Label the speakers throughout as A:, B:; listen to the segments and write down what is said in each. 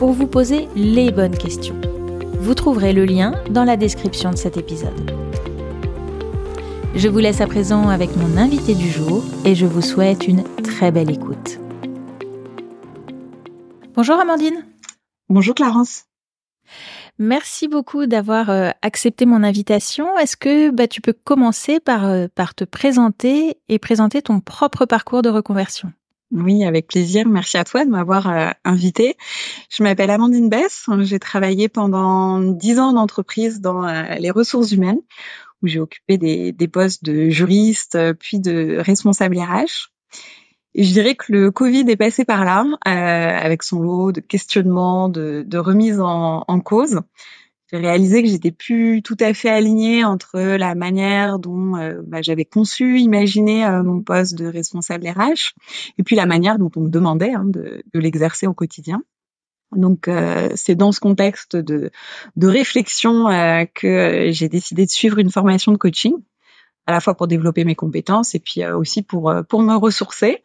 A: pour vous poser les bonnes questions. Vous trouverez le lien dans la description de cet épisode. Je vous laisse à présent avec mon invité du jour et je vous souhaite une très belle écoute. Bonjour Amandine.
B: Bonjour Clarence.
A: Merci beaucoup d'avoir euh, accepté mon invitation. Est-ce que bah, tu peux commencer par, euh, par te présenter et présenter ton propre parcours de reconversion?
B: Oui, avec plaisir. Merci à toi de m'avoir euh, invité. Je m'appelle Amandine Bess. J'ai travaillé pendant dix ans d'entreprise dans les ressources humaines, où j'ai occupé des, postes de juriste, puis de responsable RH. Et je dirais que le Covid est passé par là, euh, avec son lot de questionnements, de, de remise en, en cause. J'ai réalisé que j'étais plus tout à fait alignée entre la manière dont euh, bah, j'avais conçu, imaginé euh, mon poste de responsable RH, et puis la manière dont on me demandait hein, de, de l'exercer au quotidien. Donc euh, c'est dans ce contexte de, de réflexion que j'ai décidé de suivre une formation de coaching à la fois pour développer mes compétences et puis euh, aussi pour euh, pour me ressourcer.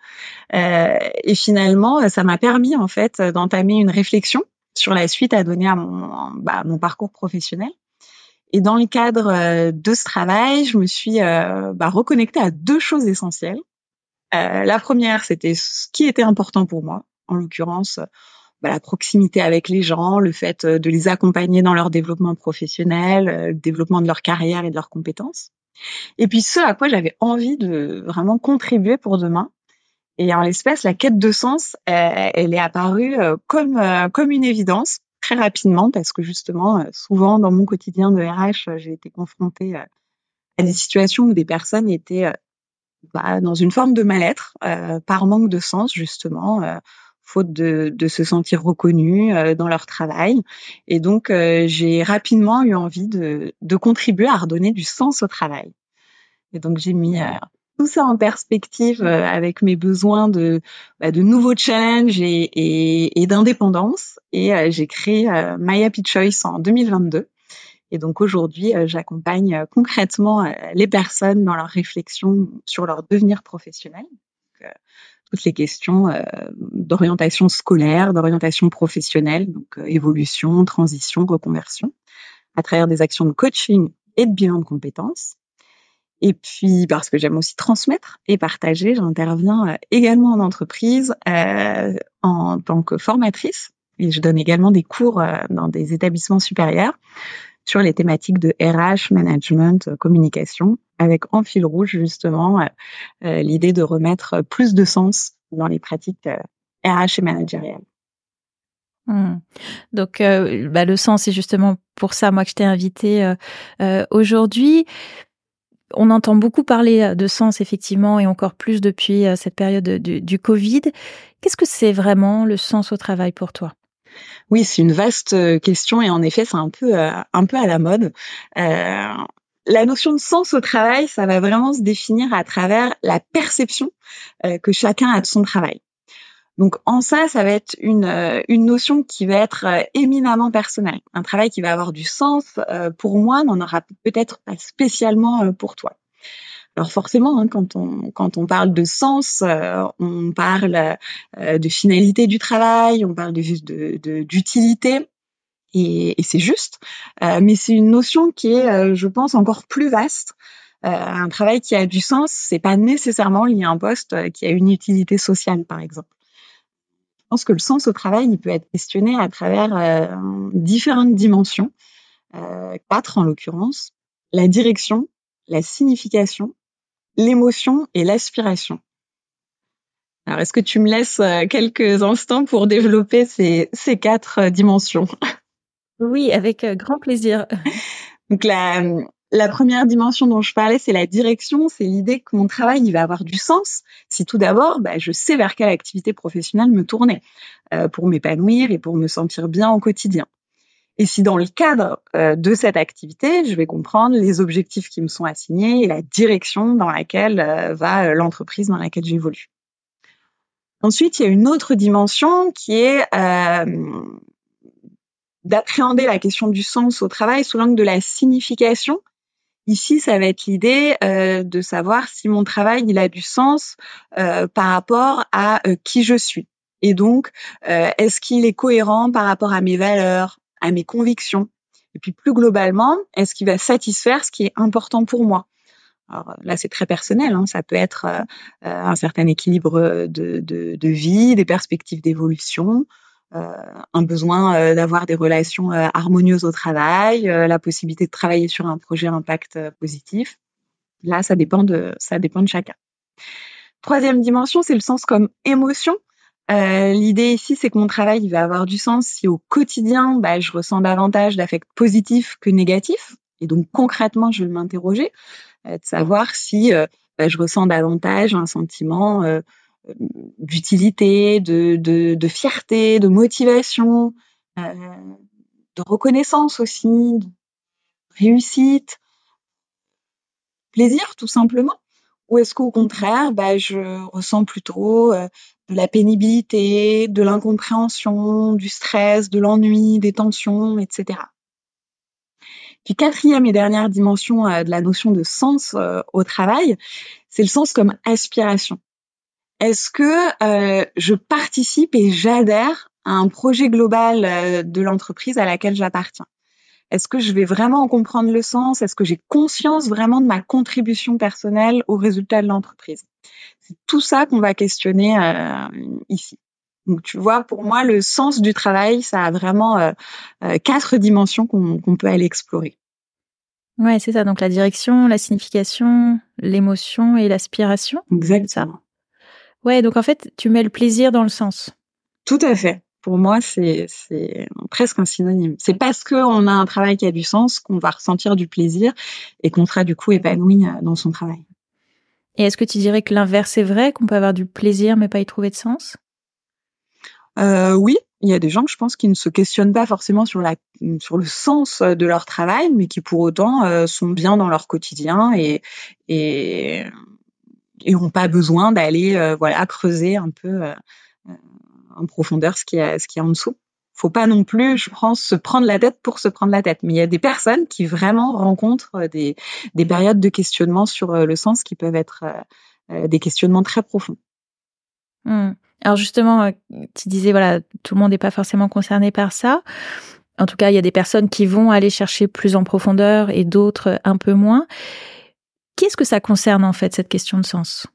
B: Euh, et finalement, ça m'a permis en fait d'entamer une réflexion sur la suite à donner à mon bah, mon parcours professionnel. Et dans le cadre de ce travail, je me suis bah, reconnectée à deux choses essentielles. la première, c'était ce qui était important pour moi, en l'occurrence bah, la proximité avec les gens, le fait de les accompagner dans leur développement professionnel, le développement de leur carrière et de leurs compétences. Et puis ce à quoi j'avais envie de vraiment contribuer pour demain. Et en l'espèce, la quête de sens, euh, elle, est apparue euh, comme euh, comme une évidence très rapidement parce que justement, souvent dans mon quotidien de RH, j'ai été confrontée à des situations où des personnes étaient bah, dans une forme de mal-être par manque de sens justement faute de, se sentir reconnus euh, dans leur travail. Et donc, j'ai rapidement eu envie de, contribuer à redonner du sens au travail. Et donc, j'ai mis tout ça en perspective avec mes besoins de, bah, de nouveaux challenges et, et, et d'indépendance. Et j'ai créé My Happy Choice en 2022. Et donc aujourd'hui, j'accompagne concrètement les personnes dans leur réflexion sur leur devenir professionnel toutes les questions euh, d'orientation scolaire, d'orientation professionnelle, donc euh, évolution, transition, reconversion, à travers des actions de coaching et de bilan de compétences. Et puis, parce que j'aime aussi transmettre et partager, j'interviens euh, également en entreprise en tant que formatrice et je donne également des cours dans des établissements supérieurs sur les thématiques de RH, management, euh, communication, avec en fil rouge justement euh, euh, l'idée de remettre plus de sens dans les pratiques RH et managériales.
A: Hmm. Donc, bah, le sens, c'est justement pour ça, moi, que je t'ai invité aujourd'hui. On entend beaucoup parler de sens, effectivement, et encore plus depuis cette période du Covid. Qu'est-ce que c'est vraiment le sens au travail pour toi?
B: Oui, c'est une vaste euh, question et en effet, c'est un peu euh, un peu à la mode. Euh, la notion de sens au travail, ça va vraiment se définir à travers la perception que chacun a de son travail. Donc en ça, ça va être une, une notion qui va être éminemment personnelle. Un travail qui va avoir du sens pour moi n'en aura peut-être pas spécialement pour toi. Alors forcément, hein, quand on quand on parle de sens, euh, on parle euh, de finalité du travail, on parle de d'utilité. et, c'est juste, euh, mais c'est une notion qui est, je pense, encore plus vaste. un travail qui a du sens, c'est pas nécessairement lié à un poste qui a une utilité sociale, par exemple. Je pense que le sens au travail, il peut être questionné à travers différentes dimensions, quatre en l'occurrence la direction, la signification, l'émotion et l'aspiration. Alors, est-ce que tu me laisses euh, quelques instants pour développer ces, ces quatre euh, dimensions?
A: Oui, avec euh, grand plaisir.
B: Donc, la, la première dimension dont je parlais, c'est la direction. C'est l'idée que mon travail, il va avoir du sens. Si tout d'abord, bah, je sais vers quelle activité professionnelle me tourner pour m'épanouir et pour me sentir bien au quotidien. Et si dans le cadre euh, de cette activité, je vais comprendre les objectifs qui me sont assignés et la direction dans laquelle euh, va l'entreprise dans laquelle j'évolue. Ensuite, il y a une autre dimension qui est d'appréhender la question du sens au travail sous l'angle de la signification. Ici, ça va être l'idée de savoir si mon travail il a du sens par rapport à qui je suis. Et donc, euh, est-ce qu'il est cohérent par rapport à mes valeurs, à mes convictions? Et puis plus globalement, est-ce qu'il va satisfaire ce qui est important pour moi? Alors là, c'est très personnel. Hein. Ça peut être euh, euh, un certain équilibre de, de, de vie, des perspectives d'évolution, euh, un besoin d'avoir des relations harmonieuses au travail, la possibilité de travailler sur un projet impact positif. Là, ça dépend de ça dépend de chacun. Troisième dimension, c'est le sens comme émotion. Euh, l'idée ici, c'est que mon travail il va avoir du sens si au quotidien, bah, je ressens davantage d'affects positifs que négatifs. Et donc concrètement, je vais m'interroger, euh, de savoir si euh, bah, je ressens davantage un sentiment d'utilité, de, fierté, de motivation, de reconnaissance aussi, de réussite, plaisir tout simplement. Ou est-ce qu'au contraire, bah, je ressens plutôt euh, de la pénibilité, de l'incompréhension, du stress, de l'ennui, des tensions, etc. Puis quatrième et dernière dimension euh, de la notion de sens euh, au travail, c'est le sens comme aspiration. Est-ce que je participe et j'adhère à un projet global de l'entreprise à laquelle j'appartiens? Est-ce que je vais vraiment en comprendre le sens? Est-ce que j'ai conscience vraiment de ma contribution personnelle au résultat de l'entreprise? C'est tout ça qu'on va questionner euh, ici. Donc tu vois, pour moi, le sens du travail, ça a vraiment euh, euh, quatre dimensions qu'on peut aller explorer.
A: Ouais, c'est ça. Donc la direction, la signification, l'émotion et l'aspiration.
B: Exactement.
A: Ouais, donc en fait, tu mets le plaisir dans le sens.
B: Tout à fait pour moi, c'est presque un synonyme. C'est parce qu'on a un travail qui a du sens qu'on va ressentir du plaisir et qu'on sera du coup épanoui euh, dans son travail.
A: Et est-ce que tu dirais que l'inverse est vrai, qu'on peut avoir du plaisir mais pas y trouver de sens?
B: Euh, Oui, il y a des gens que je pense qui ne se questionnent pas forcément sur, la, sur le sens de leur travail, mais qui pour autant euh, sont bien dans leur quotidien et, et, et n'ont pas besoin d'aller voilà creuser un peu en profondeur ce qui est ce qui est en dessous. Faut pas non plus, je pense, se prendre la tête pour se prendre la tête. Mais il y a des personnes qui vraiment rencontrent des, des périodes de questionnement sur euh, le sens qui peuvent être euh, euh, des questionnements très profonds.
A: Hmm. Alors justement, tu disais voilà, tout le monde n'est pas forcément concerné par ça. En tout cas, il y a des personnes qui vont aller chercher plus en profondeur et d'autres un peu moins. Qu'est-ce que ça concerne en fait cette question de sens?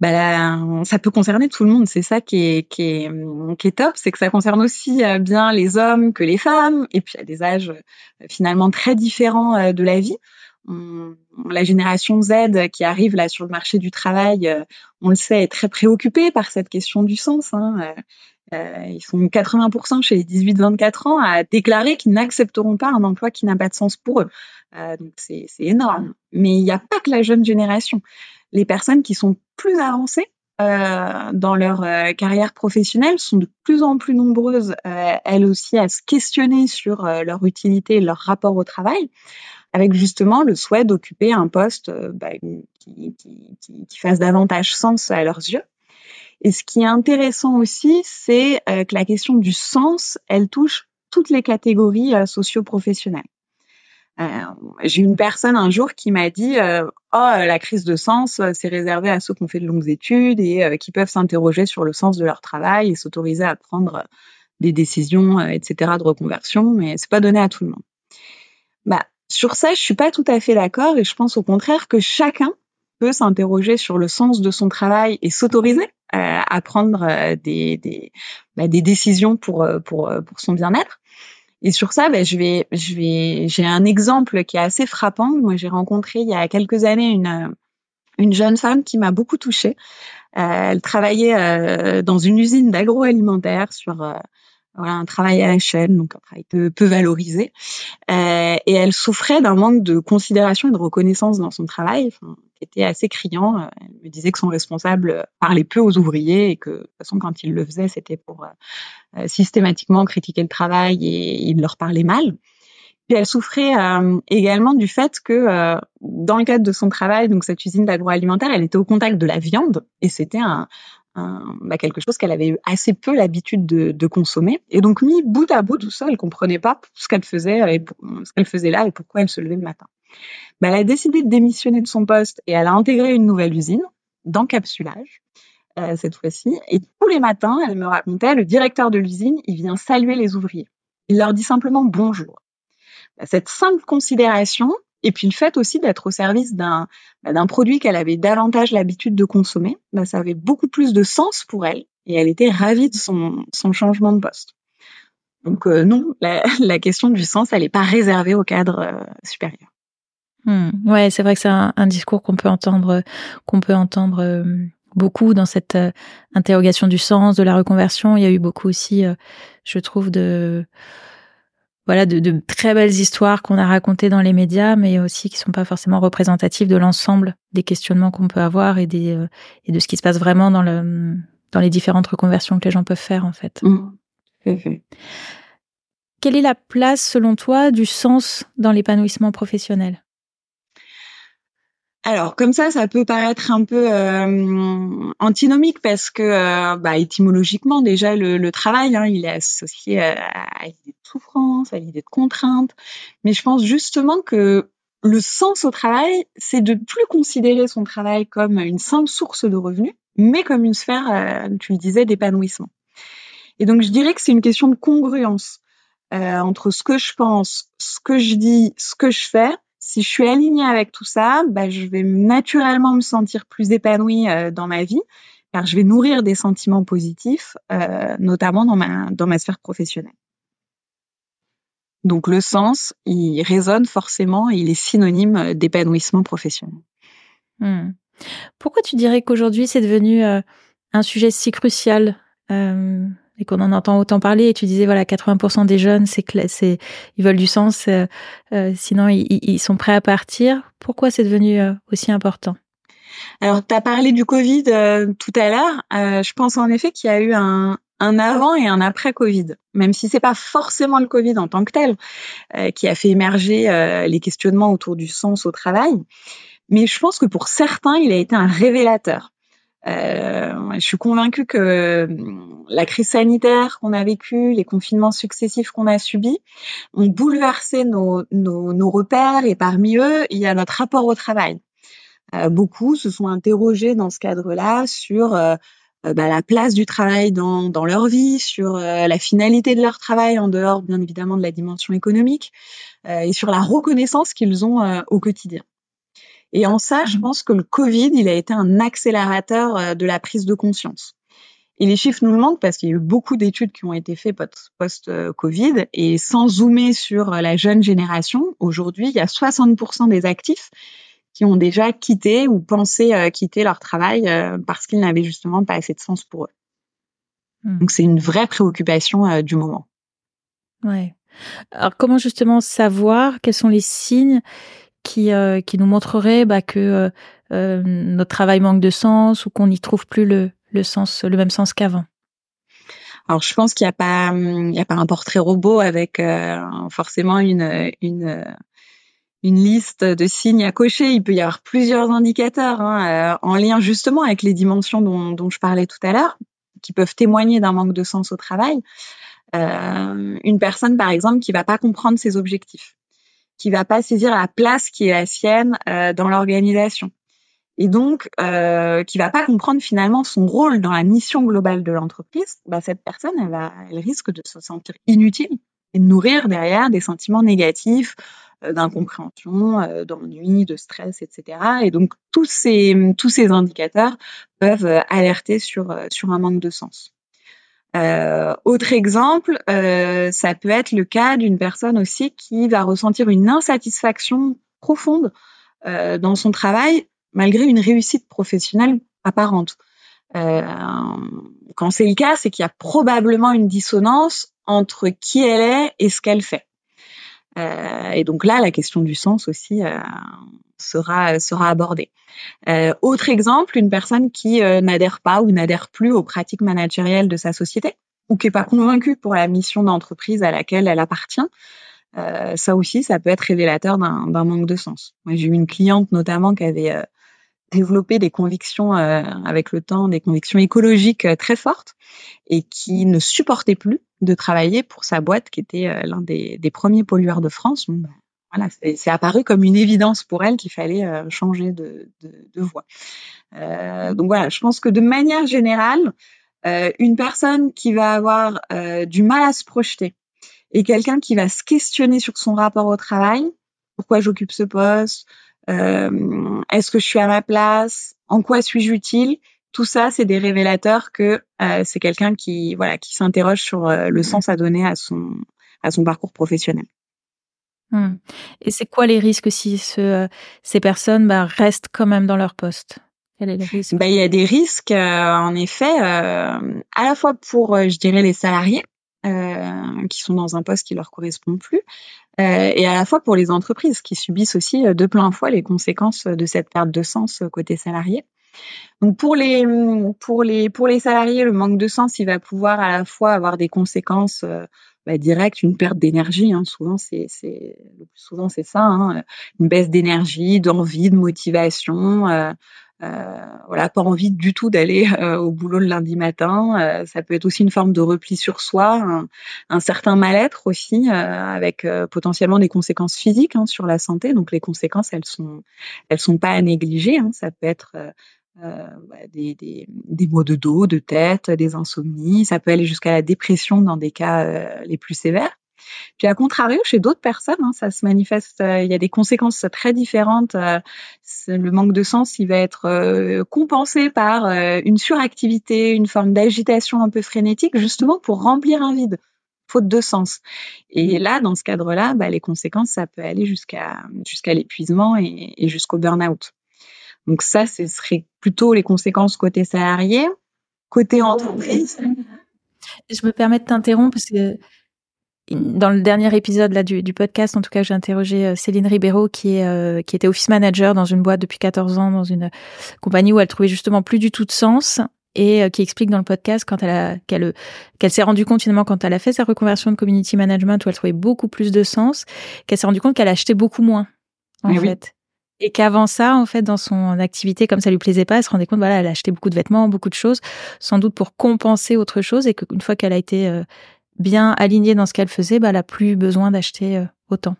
B: Bah, ça peut concerner tout le monde. C'est ça qui est, qui est, qui est top, c'est que ça concerne aussi euh, bien les hommes que les femmes, et puis à des âges euh, finalement très différents euh, de la vie. la génération Z qui arrive là sur le marché du travail, on le sait, est très préoccupée par cette question du sens. Hein. Ils sont 80% chez les 18-24 ans à déclarer qu'ils n'accepteront pas un emploi qui n'a pas de sens pour eux. donc c'est énorme. Mais il n'y a pas que la jeune génération les personnes qui sont plus avancées euh, dans leur euh, carrière professionnelle sont de plus en plus nombreuses, euh, elles aussi, à se questionner sur leur utilité et leur rapport au travail, avec justement le souhait d'occuper un poste bah, qui, fasse davantage sens à leurs yeux. Et ce qui est intéressant aussi, c'est que la question du sens, elle touche toutes les catégories socio-professionnelles. Euh, j'ai une personne un jour qui m'a dit euh, oh la crise de sens euh, c'est réservé à ceux qui ont fait de longues études et qui peuvent s'interroger sur le sens de leur travail et s'autoriser à prendre des décisions etc de reconversion mais c'est pas donné à tout le monde. Bah sur ça je suis pas tout à fait d'accord et je pense au contraire que chacun peut s'interroger sur le sens de son travail et s'autoriser à prendre des, des, bah, des décisions pour, pour, pour son bien-être. Et sur ça, ben, je vais, je vais, j'ai un exemple qui est assez frappant. Moi, j'ai rencontré il y a quelques années une une jeune femme qui m'a beaucoup touchée. Euh, elle travaillait euh, dans une usine d'agroalimentaire sur euh, un travail à la chaîne, donc un travail peu, peu valorisé. et elle souffrait d'un manque de considération et de reconnaissance dans son travail, était assez criant. Elle me disait que son responsable parlait peu aux ouvriers et que de toute façon, quand il le faisait, c'était pour systématiquement critiquer le travail et il leur parlait mal. Puis elle souffrait également du fait que dans le cadre de son travail, donc cette usine d'agroalimentaire, elle était au contact de la viande et c'était un, bah, quelque chose qu'elle avait eu assez peu l'habitude de, de, consommer. Et donc, mis bout à bout tout ça, elle comprenait pas ce qu'elle faisait, et ce qu'elle faisait là et pourquoi elle se levait le matin. Bah, elle a décidé de démissionner de son poste et elle a intégré une nouvelle usine d'encapsulage. Euh, cette fois-ci. Et tous les matins, elle me racontait, le directeur de l'usine, il vient saluer les ouvriers. Il leur dit simplement bonjour. Bah, cette simple considération, et puis le fait aussi d'être au service d'un bah, produit qu'elle avait davantage l'habitude de consommer, ça avait beaucoup plus de sens pour elle et elle était ravie de son, changement de poste. Donc euh, non, la, la, question du sens, elle n'est pas réservée au cadre euh, supérieur.
A: Hmm. Ouais, c'est vrai que c'est un, un, discours qu'on peut entendre, qu'on peut entendre euh, beaucoup dans cette interrogation du sens, de la reconversion. Il y a eu beaucoup aussi, je trouve, de voilà, de, de, très belles histoires qu'on a racontées dans les médias, mais aussi qui sont pas forcément représentatives de l'ensemble des questionnements qu'on peut avoir et des euh, et de ce qui se passe vraiment dans le dans les différentes reconversions que les gens peuvent faire en fait.
B: Mmh.
A: Quelle est la place selon toi du sens dans l'épanouissement professionnel?
B: Alors comme ça, ça peut paraître un peu euh, antinomique parce que euh, bah, étymologiquement déjà le, travail, hein, il est associé à, l'idée de souffrance, à l'idée de contrainte. Mais je pense justement que le sens au travail, c'est de plus considérer son travail comme une simple source de revenus, mais comme une sphère, euh, tu le disais, d'épanouissement. Et donc je dirais que c'est une question de congruence entre ce que je pense, ce que je dis, ce que je fais si je suis alignée avec tout ça, bah, je vais naturellement me sentir plus épanouie euh, dans ma vie, car je vais nourrir des sentiments positifs, euh, notamment dans ma, dans ma sphère professionnelle. Donc le sens, il résonne forcément, il est synonyme d'épanouissement professionnel.
A: Hmm. Pourquoi tu dirais qu'aujourd'hui c'est devenu euh, un sujet si crucial et qu'on en entend autant parler. Et tu disais voilà, 80% des jeunes, c'est c'est ils veulent du sens, euh, euh, sinon ils, ils, sont prêts à partir. Pourquoi c'est devenu euh, aussi important?
B: Alors, tu as parlé du Covid tout à l'heure. je pense en effet qu'il y a eu un, un avant et un après Covid, même si c'est pas forcément le Covid en tant que tel qui a fait émerger les questionnements autour du sens au travail. Mais je pense que pour certains, il a été un révélateur. Euh, je suis convaincue que euh, la crise sanitaire qu'on a vécue, les confinements successifs qu'on a subis, ont bouleversé nos, nos, nos, repères et parmi eux, il y a notre rapport au travail. Euh, beaucoup se sont interrogés dans ce cadre-là sur bah, la place du travail dans, dans leur vie, sur la finalité de leur travail en dehors bien évidemment de la dimension économique et sur la reconnaissance qu'ils ont au quotidien. Et en ça, je mmh. pense que le Covid, il a été un accélérateur euh, de la prise de conscience. Et les chiffres nous le montrent parce qu'il y a eu beaucoup d'études qui ont été faites post-Covid. Et sans zoomer sur euh, la jeune génération, aujourd'hui, il y a 60% des actifs qui ont déjà quitté ou pensé euh, quitter leur travail parce qu'ils n'avaient justement pas assez de sens pour eux. Mmh. Donc c'est une vraie préoccupation du moment.
A: Ouais. Alors comment justement savoir quels sont les signes qui, euh, qui nous montrerait bah, que euh, euh, notre travail manque de sens ou qu'on n'y trouve plus le, même sens qu'avant
B: alors je pense qu'il n'y a pas il y a pas un portrait robot avec forcément une liste de signes à cocher. Il peut y avoir plusieurs indicateurs hein, en lien justement avec les dimensions dont, je parlais tout à l'heure, qui peuvent témoigner d'un manque de sens au travail. Une personne par exemple qui va pas comprendre ses objectifs qui va pas saisir la place qui est la sienne euh, dans l'organisation et donc euh, qui va pas comprendre finalement son rôle dans la mission globale de l'entreprise, bah, cette personne, elle, va, elle risque de se sentir inutile et de nourrir derrière des sentiments négatifs euh, d'incompréhension, euh, d'ennui, de stress, etc. Et donc tous ces tous ces indicateurs peuvent euh, alerter sur sur un manque de sens. Euh, autre exemple, euh, ça peut être le cas d'une personne aussi qui va ressentir une insatisfaction profonde euh, dans son travail malgré une réussite professionnelle apparente. Euh, quand c'est le cas, c'est qu'il y a probablement une dissonance entre qui elle est et ce qu'elle fait. Et donc là, la question du sens aussi sera sera abordée. autre exemple, une personne qui n'adhère pas ou n'adhère plus aux pratiques managérielles de sa société ou qui est pas convaincue pour la mission d'entreprise à laquelle elle appartient. ça aussi, ça peut être révélateur d'un manque de sens. Moi, j'ai eu une cliente notamment qui avait développer des convictions euh, avec le temps, des convictions écologiques euh, très fortes et qui ne supportait plus de travailler pour sa boîte qui était euh, l'un des, premiers pollueurs de France. Ben, voilà, c'est apparu comme une évidence pour elle qu'il fallait changer de, de, de voie. donc voilà, je pense que de manière générale, une personne qui va avoir du mal à se projeter et quelqu'un qui va se questionner sur son rapport au travail, pourquoi j'occupe ce poste, euh, est-ce que je suis à ma place? En quoi suis-je utile? Tout ça, c'est des révélateurs que euh, c'est quelqu'un qui voilà qui s'interroge sur euh, le sens à donner à son à son parcours professionnel.
A: Mmh. Et c'est quoi les risques si ce, ces personnes bah, restent quand même dans leur poste?
B: Quel est le risque? Bah, Il y a des risques, en effet, à la fois pour, je dirais, les salariés, euh, qui sont dans un poste qui leur correspond plus, euh, et à la fois pour les entreprises qui subissent aussi euh, de plein fouet les conséquences de cette perte de sens côté salarié. Donc pour les pour les pour les salariés, le manque de sens, il va pouvoir à la fois avoir des conséquences bah, directes, une perte d'énergie. Hein, souvent c'est c'est souvent c'est ça, hein, une baisse d'énergie, d'envie, de motivation. Voilà, pas envie du tout d'aller euh, au boulot le lundi matin. Euh, ça peut être aussi une forme de repli sur soi, un, certain mal-être aussi, avec potentiellement des conséquences physiques hein, sur la santé. Donc les conséquences, elles sont, elles sont pas à négliger. Hein. Ça peut être bah, des, des, des, maux de dos, de tête, des insomnies. Ça peut aller jusqu'à la dépression dans des cas les plus sévères. Puis à contrario, chez d'autres personnes, hein, ça se manifeste, euh, il y a des conséquences très différentes. Euh, le manque de sens, il va être euh, compensé par une suractivité, une forme d'agitation un peu frénétique, justement pour remplir un vide faute de sens. Et là, dans ce cadre-là, bah, les conséquences, ça peut aller jusqu'à jusqu'à l'épuisement et, et jusqu'au burn-out. Donc ça, ce serait plutôt les conséquences côté salarié, côté entreprise.
A: Je me permets de t'interrompre parce que dans le dernier épisode là du, du podcast, en tout cas, j'ai interrogé euh, Céline Ribeiro qui est euh, qui était office manager dans une boîte depuis 14 ans dans une compagnie où elle trouvait justement plus du tout de sens et euh, qui explique dans le podcast quand elle a qu'elle qu'elle s'est rendue compte finalement quand elle a fait sa reconversion de community management où elle trouvait beaucoup plus de sens, qu'elle s'est rendue compte qu'elle achetait beaucoup moins en fait. Et qu'avant ça, en fait, dans son activité, comme ça lui plaisait pas, elle se rendait compte, voilà, elle achetait beaucoup de vêtements, beaucoup de choses, sans doute pour compenser autre chose, et qu'une fois qu'elle a été bien alignée dans ce qu'elle faisait, bah, elle n'a plus besoin d'acheter euh, autant.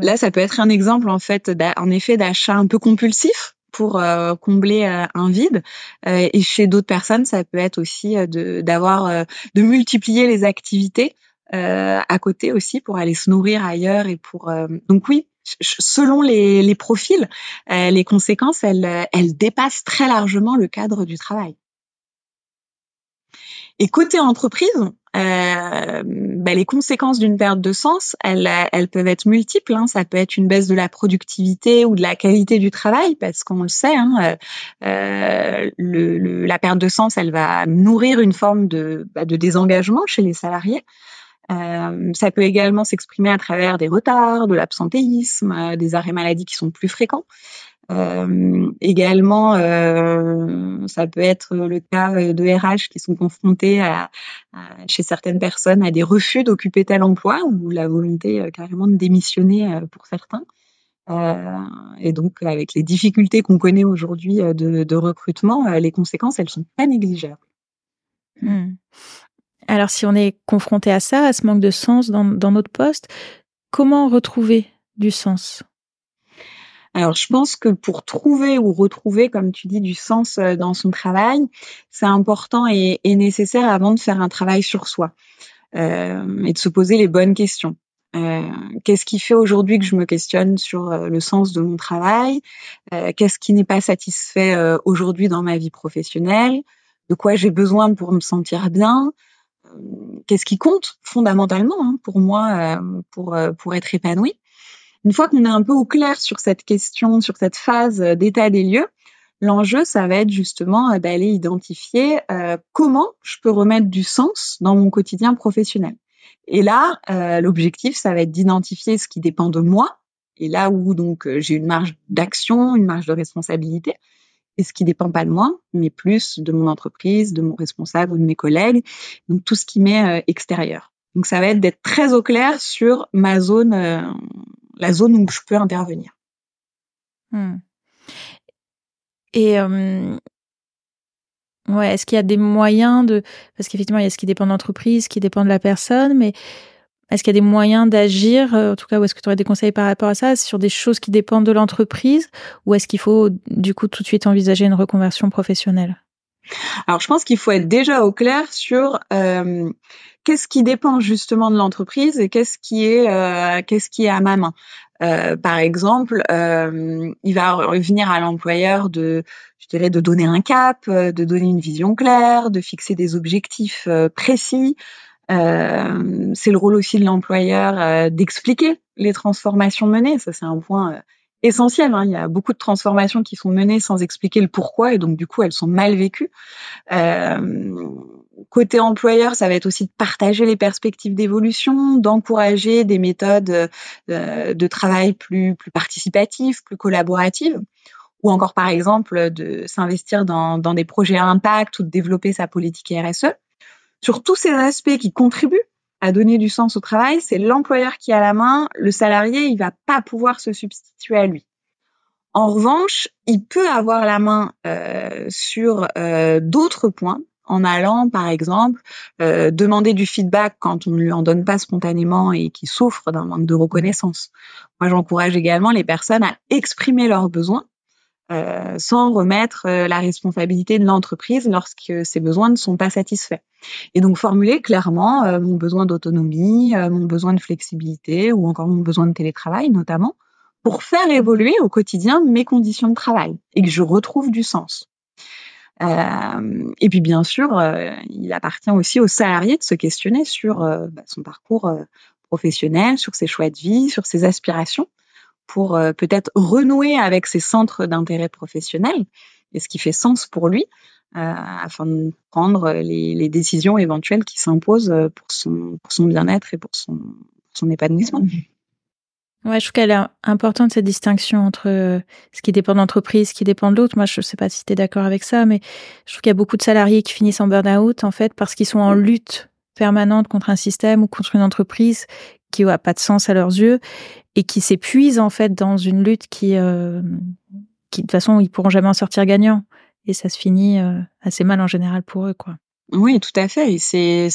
B: Là, ça peut être un exemple en fait, en effet, d'achat un peu compulsif pour euh, combler euh, un vide. et chez d'autres personnes, ça peut être aussi de d'avoir de multiplier les activités à côté aussi pour aller se nourrir ailleurs et pour donc oui. Selon les, les profils, les conséquences, elles, elles dépassent très largement le cadre du travail. Et côté entreprise, euh, bah, les conséquences d'une perte de sens, elles, peuvent être multiples. Hein. Ça peut être une baisse de la productivité ou de la qualité du travail, parce qu'on le sait, hein, euh, la perte de sens, elle va nourrir une forme de, bah, désengagement chez les salariés. Euh, ça peut également s'exprimer à travers des retards, de l'absentéisme, des arrêts maladie qui sont plus fréquents. Euh, également, euh, ça peut être le cas de RH qui sont confrontés à, chez certaines personnes à des refus d'occuper tel emploi ou la volonté euh, carrément de démissionner euh, pour certains. Euh, et donc, avec les difficultés qu'on connaît aujourd'hui de, recrutement, les conséquences, elles sont pas négligeables.
A: Hmm. Alors, si on est confronté à ça, à ce manque de sens dans notre poste, comment retrouver du sens?
B: Alors, je pense que pour trouver ou retrouver, comme tu dis, du sens euh, dans son travail, c'est important et, nécessaire avant de faire un travail sur soi euh, et de se poser les bonnes questions. Euh, qu'est-ce qui fait aujourd'hui que je me questionne sur le sens de mon travail? Qu'est-ce qui n'est pas satisfait aujourd'hui dans ma vie professionnelle? De quoi j'ai besoin pour me sentir bien? Qu'est-ce qui compte fondamentalement hein, pour moi pour pour être épanoui une fois qu'on est un peu au clair sur cette question, sur cette phase euh, d'état des lieux, l'enjeu, ça va être justement euh, d'aller identifier euh, comment je peux remettre du sens dans mon quotidien professionnel. Et là, l'objectif, ça va être d'identifier ce qui dépend de moi, et là où donc j'ai une marge d'action, une marge de responsabilité, et ce qui dépend pas de moi, mais plus de mon entreprise, de mon responsable ou de mes collègues, donc tout ce qui m'est extérieur. Donc ça va être d'être très au clair sur ma zone, la zone où je peux intervenir.
A: Hmm. Et ouais, est-ce qu'il y a des moyens de parce qu'effectivement il y a ce qui dépend de l'entreprise, ce qui dépend de la personne, mais est-ce qu'il y a des moyens d'agir En tout cas, où est-ce que tu aurais des conseils par rapport à ça sur des choses qui dépendent de l'entreprise, ou est-ce qu'il faut du coup tout de suite envisager une reconversion professionnelle?
B: Alors, je pense qu'il faut être déjà au clair sur qu'est-ce qui dépend justement de l'entreprise et qu'est-ce qui est euh, qu'est-ce qui est à ma main? Euh, par exemple, euh, il va revenir à l'employeur de, je dirais, de donner un cap, de donner une vision claire, de fixer des objectifs précis. C'est le rôle aussi de l'employeur d'expliquer les transformations menées. Ça, c'est un point essentiel. Hein. Il y a beaucoup de transformations qui sont menées sans expliquer le pourquoi et donc du coup elles sont mal vécues. Côté employeur, ça va être aussi de partager les perspectives d'évolution, d'encourager des méthodes euh, de travail plus participatives, plus collaboratives ou encore par exemple de s'investir dans, dans des projets à impact ou de développer sa politique RSE. Sur tous ces aspects qui contribuent à donner du sens au travail, c'est l'employeur qui a la main. Le salarié, il va pas pouvoir se substituer à lui. En revanche, il peut avoir la main euh, sur euh, d'autres points en allant, par exemple, euh, demander du feedback quand on ne lui en donne pas spontanément et qui souffre d'un manque de reconnaissance. Moi, j'encourage également les personnes à exprimer leurs besoins euh, sans remettre euh, la responsabilité de l'entreprise lorsque ses besoins ne sont pas satisfaits. Et donc formuler clairement mon besoin d'autonomie, mon besoin de flexibilité ou encore mon besoin de télétravail notamment, pour faire évoluer au quotidien mes conditions de travail et que je retrouve du sens. Et puis bien sûr, il appartient aussi au salarié de se questionner sur bah, son parcours professionnel, sur ses choix de vie, sur ses aspirations pour euh, peut-être renouer avec ses centres d'intérêt professionnel et ce qui fait sens pour lui euh, afin de prendre les, décisions éventuelles qui s'imposent pour son, bien-être et pour son, son épanouissement.
A: Ouais, je trouve qu'elle est importante cette distinction entre euh, ce qui dépend de l'entreprise, ce qui dépend de l'autre. Moi, je ne sais pas si tu es d'accord avec ça, mais je trouve qu'il y a beaucoup de salariés qui finissent en burn-out en fait parce qu'ils sont en lutte permanente contre un système ou contre une entreprise qui n'a pas de sens à leurs yeux et qui s'épuisent en fait dans une lutte qui, euh, qui de toute façon ils pourront jamais en sortir gagnants et ça se finit euh, assez mal en général pour eux quoi.
B: Oui, tout à fait. C'est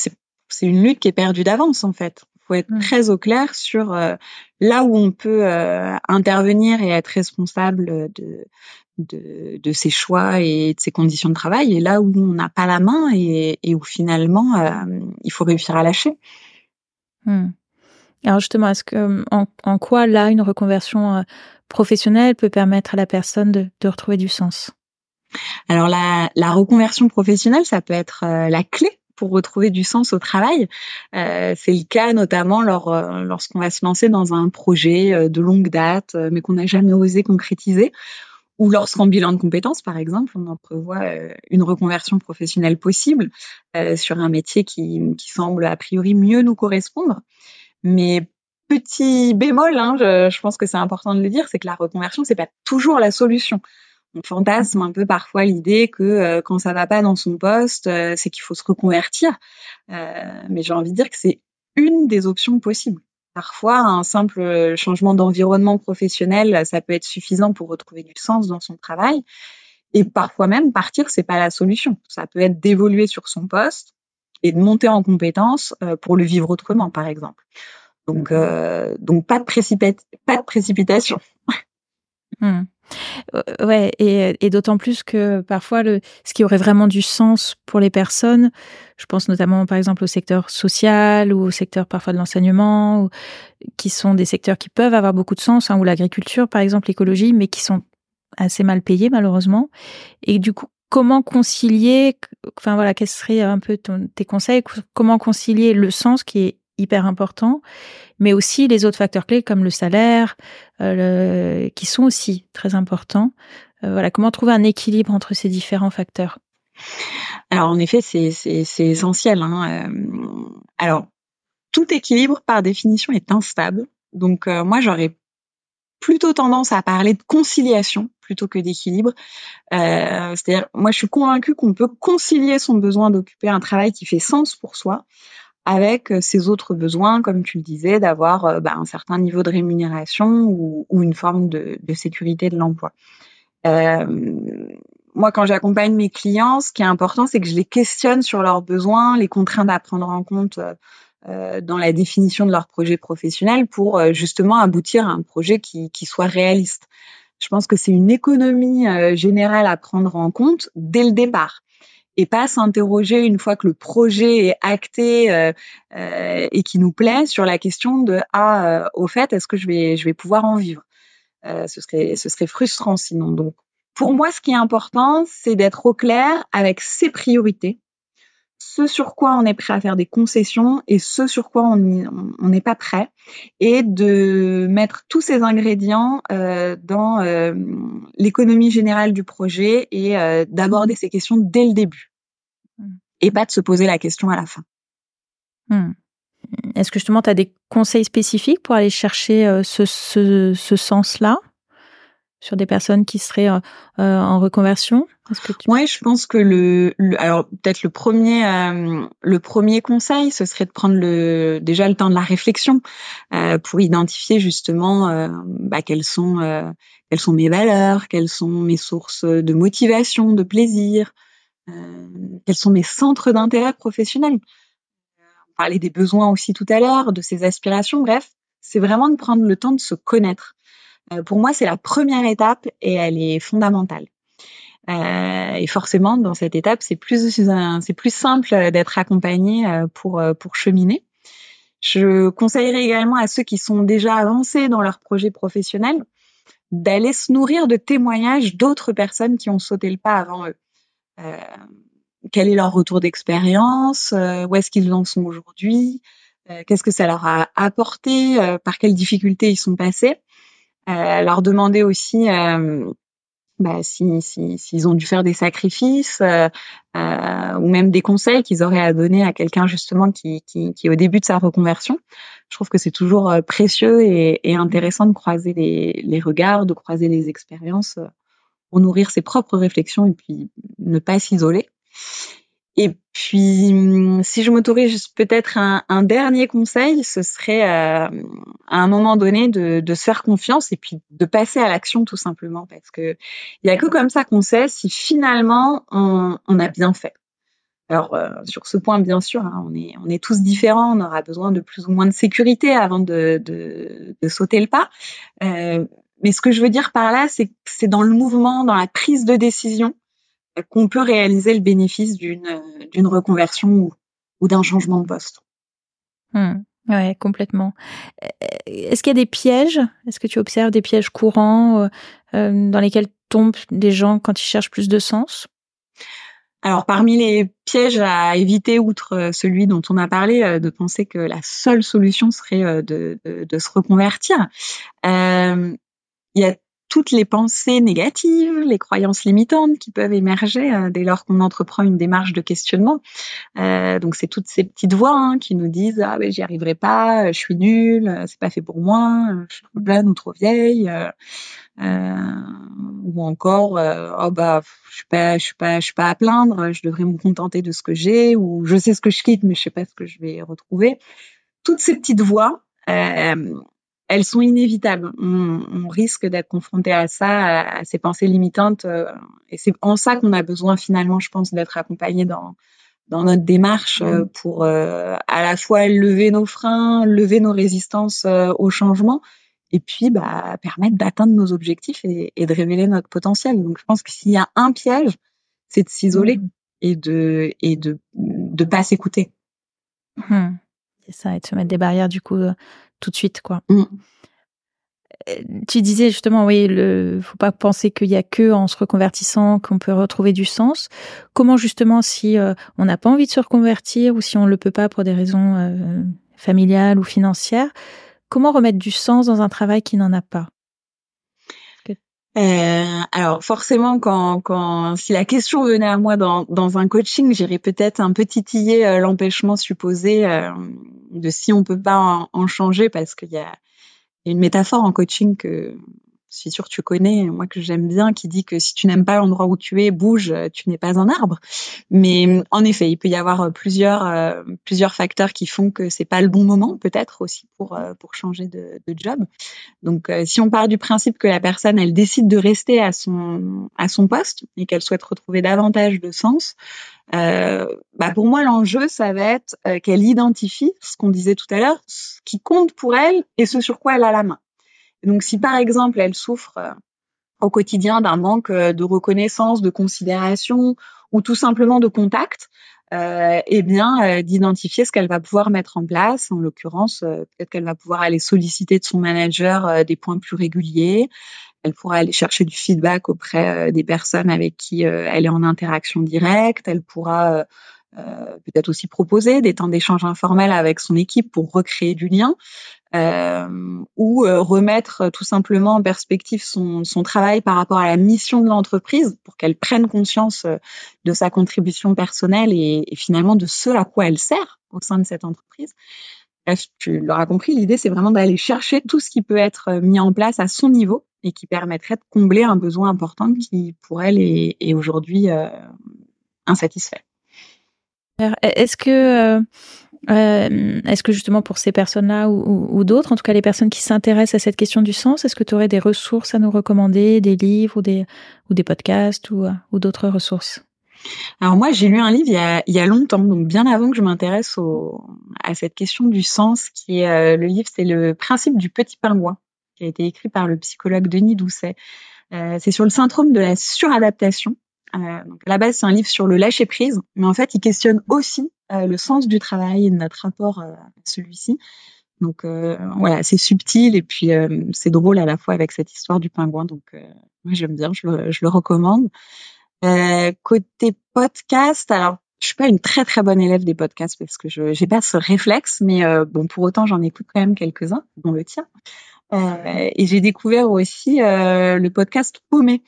B: c'est une lutte qui est perdue d'avance en fait. Il faut être mmh. très au clair sur euh, là où on peut euh, intervenir et être responsable de, de, de ses choix et de ses conditions de travail, et là où on n'a pas la main et, et où finalement euh, il faut réussir à lâcher.
A: Mmh. Alors justement, est-ce que en, en, quoi là une reconversion euh, professionnelle peut permettre à la personne de, de retrouver du sens?
B: Alors la, la, reconversion professionnelle, ça peut être la clé pour retrouver du sens au travail. Euh, c'est le cas notamment lors, euh, lorsqu'on va se lancer dans un projet de longue date, mais qu'on n'a jamais osé concrétiser. Ou lorsqu'en bilan de compétences, par exemple, on en prévoit une reconversion professionnelle possible sur un métier qui, qui semble a priori mieux nous correspondre. Mais petit bémol, hein, je, je, pense que c'est important de le dire, c'est que la reconversion, c'est pas toujours la solution. On fantasme un peu parfois l'idée que euh, quand ça va pas dans son poste, euh, c'est qu'il faut se reconvertir. Euh, mais j'ai envie de dire que c'est une des options possibles. Parfois, un simple changement d'environnement professionnel, ça peut être suffisant pour retrouver du sens dans son travail. Et parfois même, partir, c'est pas la solution. Ça peut être d'évoluer sur son poste, et de monter en compétence euh, pour le vivre autrement, par exemple. Donc, euh, donc pas de, pas de précipitation.
A: Hmm. Euh, ouais, et, d'autant plus que parfois, le, ce qui aurait vraiment du sens pour les personnes, je pense notamment par exemple au secteur social ou au secteur parfois de l'enseignement, qui sont des secteurs qui peuvent avoir beaucoup de sens, hein, ou l'agriculture par exemple, l'écologie, mais qui sont assez mal payés malheureusement. Et du coup, comment concilier, enfin voilà, quels seraient un peu tes conseils, comment concilier le sens qui est hyper important, mais aussi les autres facteurs clés comme le salaire, euh, qui sont aussi très importants. Euh, voilà, comment trouver un équilibre entre ces différents facteurs?
B: Alors en effet, c'est essentiel. Hein. Euh, alors tout équilibre, par définition, est instable. Donc, moi, j'aurais plutôt tendance à parler de conciliation plutôt que d'équilibre. C'est-à-dire, moi, je suis convaincue qu'on peut concilier son besoin d'occuper un travail qui fait sens pour soi avec euh, ses autres besoins, comme tu le disais, d'avoir euh, bah, un certain niveau de rémunération ou, ou une forme de, de, sécurité de l'emploi. Euh, moi, quand j'accompagne mes clients, ce qui est important, c'est que je les questionne sur leurs besoins, les contraintes à prendre en compte euh, dans la définition de leur projet professionnel pour justement aboutir à un projet qui, qui soit réaliste. Je pense que c'est une économie générale à prendre en compte dès le départ et pas s'interroger une fois que le projet est acté euh, euh, et qui nous plaît sur la question de ah euh, au fait est-ce que je vais je vais pouvoir en vivre ce serait ce serait frustrant sinon. Donc pour moi ce qui est important c'est d'être au clair avec ses priorités ce sur quoi on est prêt à faire des concessions et ce sur quoi on n'est pas prêt, et de mettre tous ces ingrédients euh, dans euh, l'économie générale du projet et euh, d'aborder ces questions dès le début, et pas de se poser la question à la fin.
A: Mmh. Est-ce que justement tu as des conseils spécifiques pour aller chercher ce, ce, ce sens-là sur des personnes qui seraient euh, euh, en reconversion?
B: Que Ouais, je pense que le, alors peut-être le premier euh, le premier conseil, ce serait de prendre le déjà le temps de la réflexion pour identifier justement bah, quelles sont quelles sont mes valeurs, quelles sont mes sources de motivation, de plaisir, quels sont mes centres d'intérêt professionnel. On parlait des besoins aussi tout à l'heure, de ses aspirations. Bref, c'est vraiment de prendre le temps de se connaître euh, pour moi, c'est la première étape et elle est fondamentale. Euh, et forcément, dans cette étape, c'est plus c'est plus simple d'être accompagné euh, pour pour cheminer. Je conseillerais également à ceux qui sont déjà avancés dans leur projet professionnel d'aller se nourrir de témoignages d'autres personnes qui ont sauté le pas avant eux. Euh, quel est leur retour d'expérience Où est-ce qu'ils en sont aujourd'hui Qu'est-ce que ça leur a apporté Par quelles difficultés ils sont passés euh, leur demander aussi euh, bah, s'ils si, si, ont dû faire des sacrifices euh, euh, ou même des conseils qu'ils auraient à donner à quelqu'un justement qui, qui, qui, est au début de sa reconversion. Je trouve que c'est toujours euh, précieux et, et, intéressant de croiser les, les, regards, de croiser les expériences pour nourrir ses propres réflexions et puis ne pas s'isoler. Et puis, hum, si je m'autorise peut-être un, un, dernier conseil, ce serait euh, à un moment donné de, de, se faire confiance et puis de passer à l'action tout simplement, parce que il y a que comme ça qu'on sait si finalement on, on a bien fait. Alors euh, sur ce point, bien sûr, hein, on est on est tous différents, on aura besoin de plus ou moins de sécurité avant de, de, de sauter le pas. Euh, mais ce que je veux dire par là, c'est que c'est dans le mouvement, dans la prise de décision qu'on peut réaliser le bénéfice d'une d'une reconversion ou, ou d'un changement de poste.
A: Hmm. Ouais, complètement. Est-ce qu'il y a des pièges? Est-ce que tu observes des pièges courants euh, euh, dans lesquels tombent des gens quand ils cherchent plus de sens?
B: Alors parmi les pièges à éviter, outre celui dont on a parlé, euh, de penser que la seule solution serait de, de, de se reconvertir, euh, il y a toutes les pensées négatives, les croyances limitantes qui peuvent émerger euh, dès lors qu'on entreprend une démarche de questionnement. Euh, donc c'est toutes ces petites voix hein, qui nous disent ah ben j'y arriverai pas, je suis nulle, c'est pas fait pour moi, je suis trop jeune ou trop vieille, euh, ou encore oh bah je suis pas je suis pas je suis pas à plaindre, je devrais me contenter de ce que j'ai ou je sais ce que je quitte mais je sais pas ce que je vais retrouver. Toutes ces petites voix, euh, elles sont inévitables. On, risque d'être confronté à ça, à, ces pensées limitantes, euh, et c'est en ça qu'on a besoin finalement, je pense, d'être accompagné dans dans notre démarche euh, pour euh, à la fois lever nos freins, lever nos résistances au changement, et puis bah, permettre d'atteindre nos objectifs et, de révéler notre potentiel. Donc je pense que s'il y a un piège, c'est de s'isoler mmh. et de et de de pas s'écouter.
A: Mmh. Ça, et de se mettre des barrières du coup tout de suite, quoi. Mm. Euh, tu disais justement, oui, le faut pas penser qu'il y a que en se reconvertissant qu'on peut retrouver du sens. Comment justement, si euh, on n'a pas envie de se reconvertir ou si on le peut pas pour des raisons euh, familiales ou financières, comment remettre du sens dans un travail qui n'en a pas?
B: Euh, alors forcément, quand, quand si la question venait à moi dans, dans un coaching, j'irais peut-être un peu titiller l'empêchement supposé de si on peut pas en, changer parce qu'il y a une métaphore en coaching que je suis sûre que tu connais, moi que j'aime bien, qui dit que si tu n'aimes pas l'endroit où tu es, bouge, tu n'es pas un arbre. Mais en effet, il peut y avoir plusieurs euh, plusieurs facteurs qui font que c'est pas le bon moment, peut-être aussi pour euh, pour changer de, de job. Donc, euh, si on part du principe que la personne elle décide de rester à son à son poste et qu'elle souhaite retrouver davantage de sens, euh, bah pour moi l'enjeu ça va être qu'elle identifie ce qu'on disait tout à l'heure, ce qui compte pour elle et ce sur quoi elle a la main. Donc si par exemple elle souffre euh, au quotidien d'un manque euh, de reconnaissance, de considération ou tout simplement de contact, euh, eh bien euh, d'identifier ce qu'elle va pouvoir mettre en place. En l'occurrence, peut-être qu'elle va pouvoir aller solliciter de son manager des points plus réguliers. Elle pourra aller chercher du feedback auprès des personnes avec qui elle est en interaction directe. Elle pourra peut-être aussi proposer des temps d'échange informels avec son équipe pour recréer du lien ou euh, remettre tout simplement en perspective son, son, travail par rapport à la mission de l'entreprise pour qu'elle prenne conscience euh, de sa contribution personnelle et, et, finalement de ce à quoi elle sert au sein de cette entreprise. Bref, tu l'auras compris, l'idée c'est vraiment d'aller chercher tout ce qui peut être mis en place à son niveau et qui permettrait de combler un besoin important qui pour elle est, est aujourd'hui euh, insatisfait.
A: Est-ce que euh, est-ce que justement pour ces personnes-là ou, d'autres, en tout cas les personnes qui s'intéressent à cette question du sens, est-ce que tu aurais des ressources à nous recommander, des livres ou des, podcasts ou, d'autres ressources?
B: Alors moi, j'ai lu un livre il y, a, il y a longtemps, donc bien avant que je m'intéresse à cette question du sens, qui est euh, le livre, c'est le principe du petit pingouin, qui a été écrit par le psychologue Denis Doucet. Euh, c'est sur le syndrome de la suradaptation. Euh, donc à la base, c'est un livre sur le lâcher prise, mais en fait, il questionne aussi euh, le sens du travail et notre rapport euh, à celui-ci. Donc euh, voilà, c'est subtil et puis c'est drôle à la fois avec cette histoire du pingouin. Donc moi j'aime bien, je le, je le recommande. côté podcast, alors je suis pas une très très bonne élève des podcasts parce que je j'ai pas ce réflexe, mais bon pour autant j'en écoute quand même quelques-uns, dont le tien. et j'ai découvert aussi le podcast Paumé.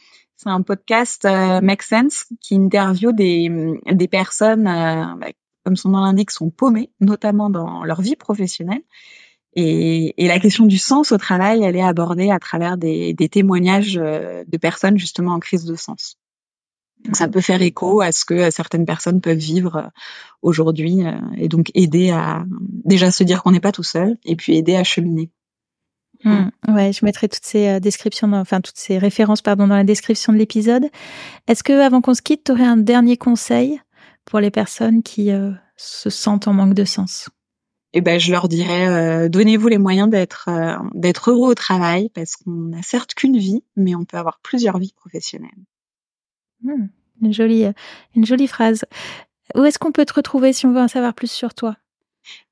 B: C'est un podcast Make Sense qui interviewe des, des personnes bah, comme son nom l'indique, sont paumés, notamment dans leur vie professionnelle. Et, la question du sens au travail, elle est abordée à travers des, témoignages euh, de personnes justement en crise de sens. Ça peut faire écho à ce que certaines personnes peuvent vivre euh, aujourd'hui euh, et donc aider à déjà se dire qu'on n'est pas tout seul et puis aider à cheminer.
A: Mmh, ouais, je mettrai toutes ces descriptions, enfin toutes ces références, pardon, dans la description de l'épisode. Est-ce que, avant qu'on se quitte, tu aurais un dernier conseil pour les personnes qui euh, se sentent en manque de sens?
B: Eh ben, je leur dirais, euh, donnez-vous les moyens d'être euh, d'être heureux au travail, parce qu'on n'a certes qu'une vie, mais on peut avoir plusieurs vies professionnelles.
A: Hmm, une jolie, une jolie phrase. Où est-ce qu'on peut te retrouver si on veut en savoir plus sur toi?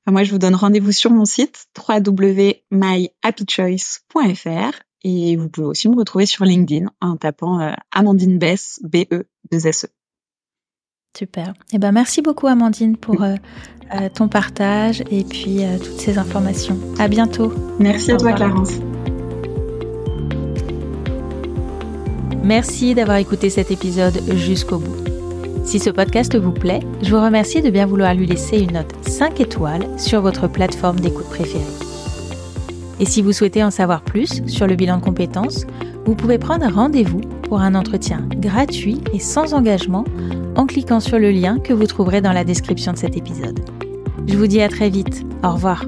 B: Moi, je vous donne rendez-vous sur mon site www.myhappychoice.fr et vous pouvez aussi me retrouver sur LinkedIn en tapant Amandine Bess, B-E-2-S-E.
A: Super. Eh ben, merci beaucoup Amandine pour euh, euh, ton partage et puis euh, toutes ces informations. À bientôt.
B: Merci à toi Clarence.
A: Merci d'avoir écouté cet épisode jusqu'au bout. Si ce podcast vous plaît, je vous remercie de bien vouloir lui laisser une note 5 étoiles sur votre plateforme d'écoute préférée. Et si vous souhaitez en savoir plus sur le bilan de compétences, vous pouvez prendre rendez-vous pour un entretien gratuit et sans engagement en cliquant sur le lien que vous trouverez dans la description de cet épisode. Je vous dis à très vite. Au revoir.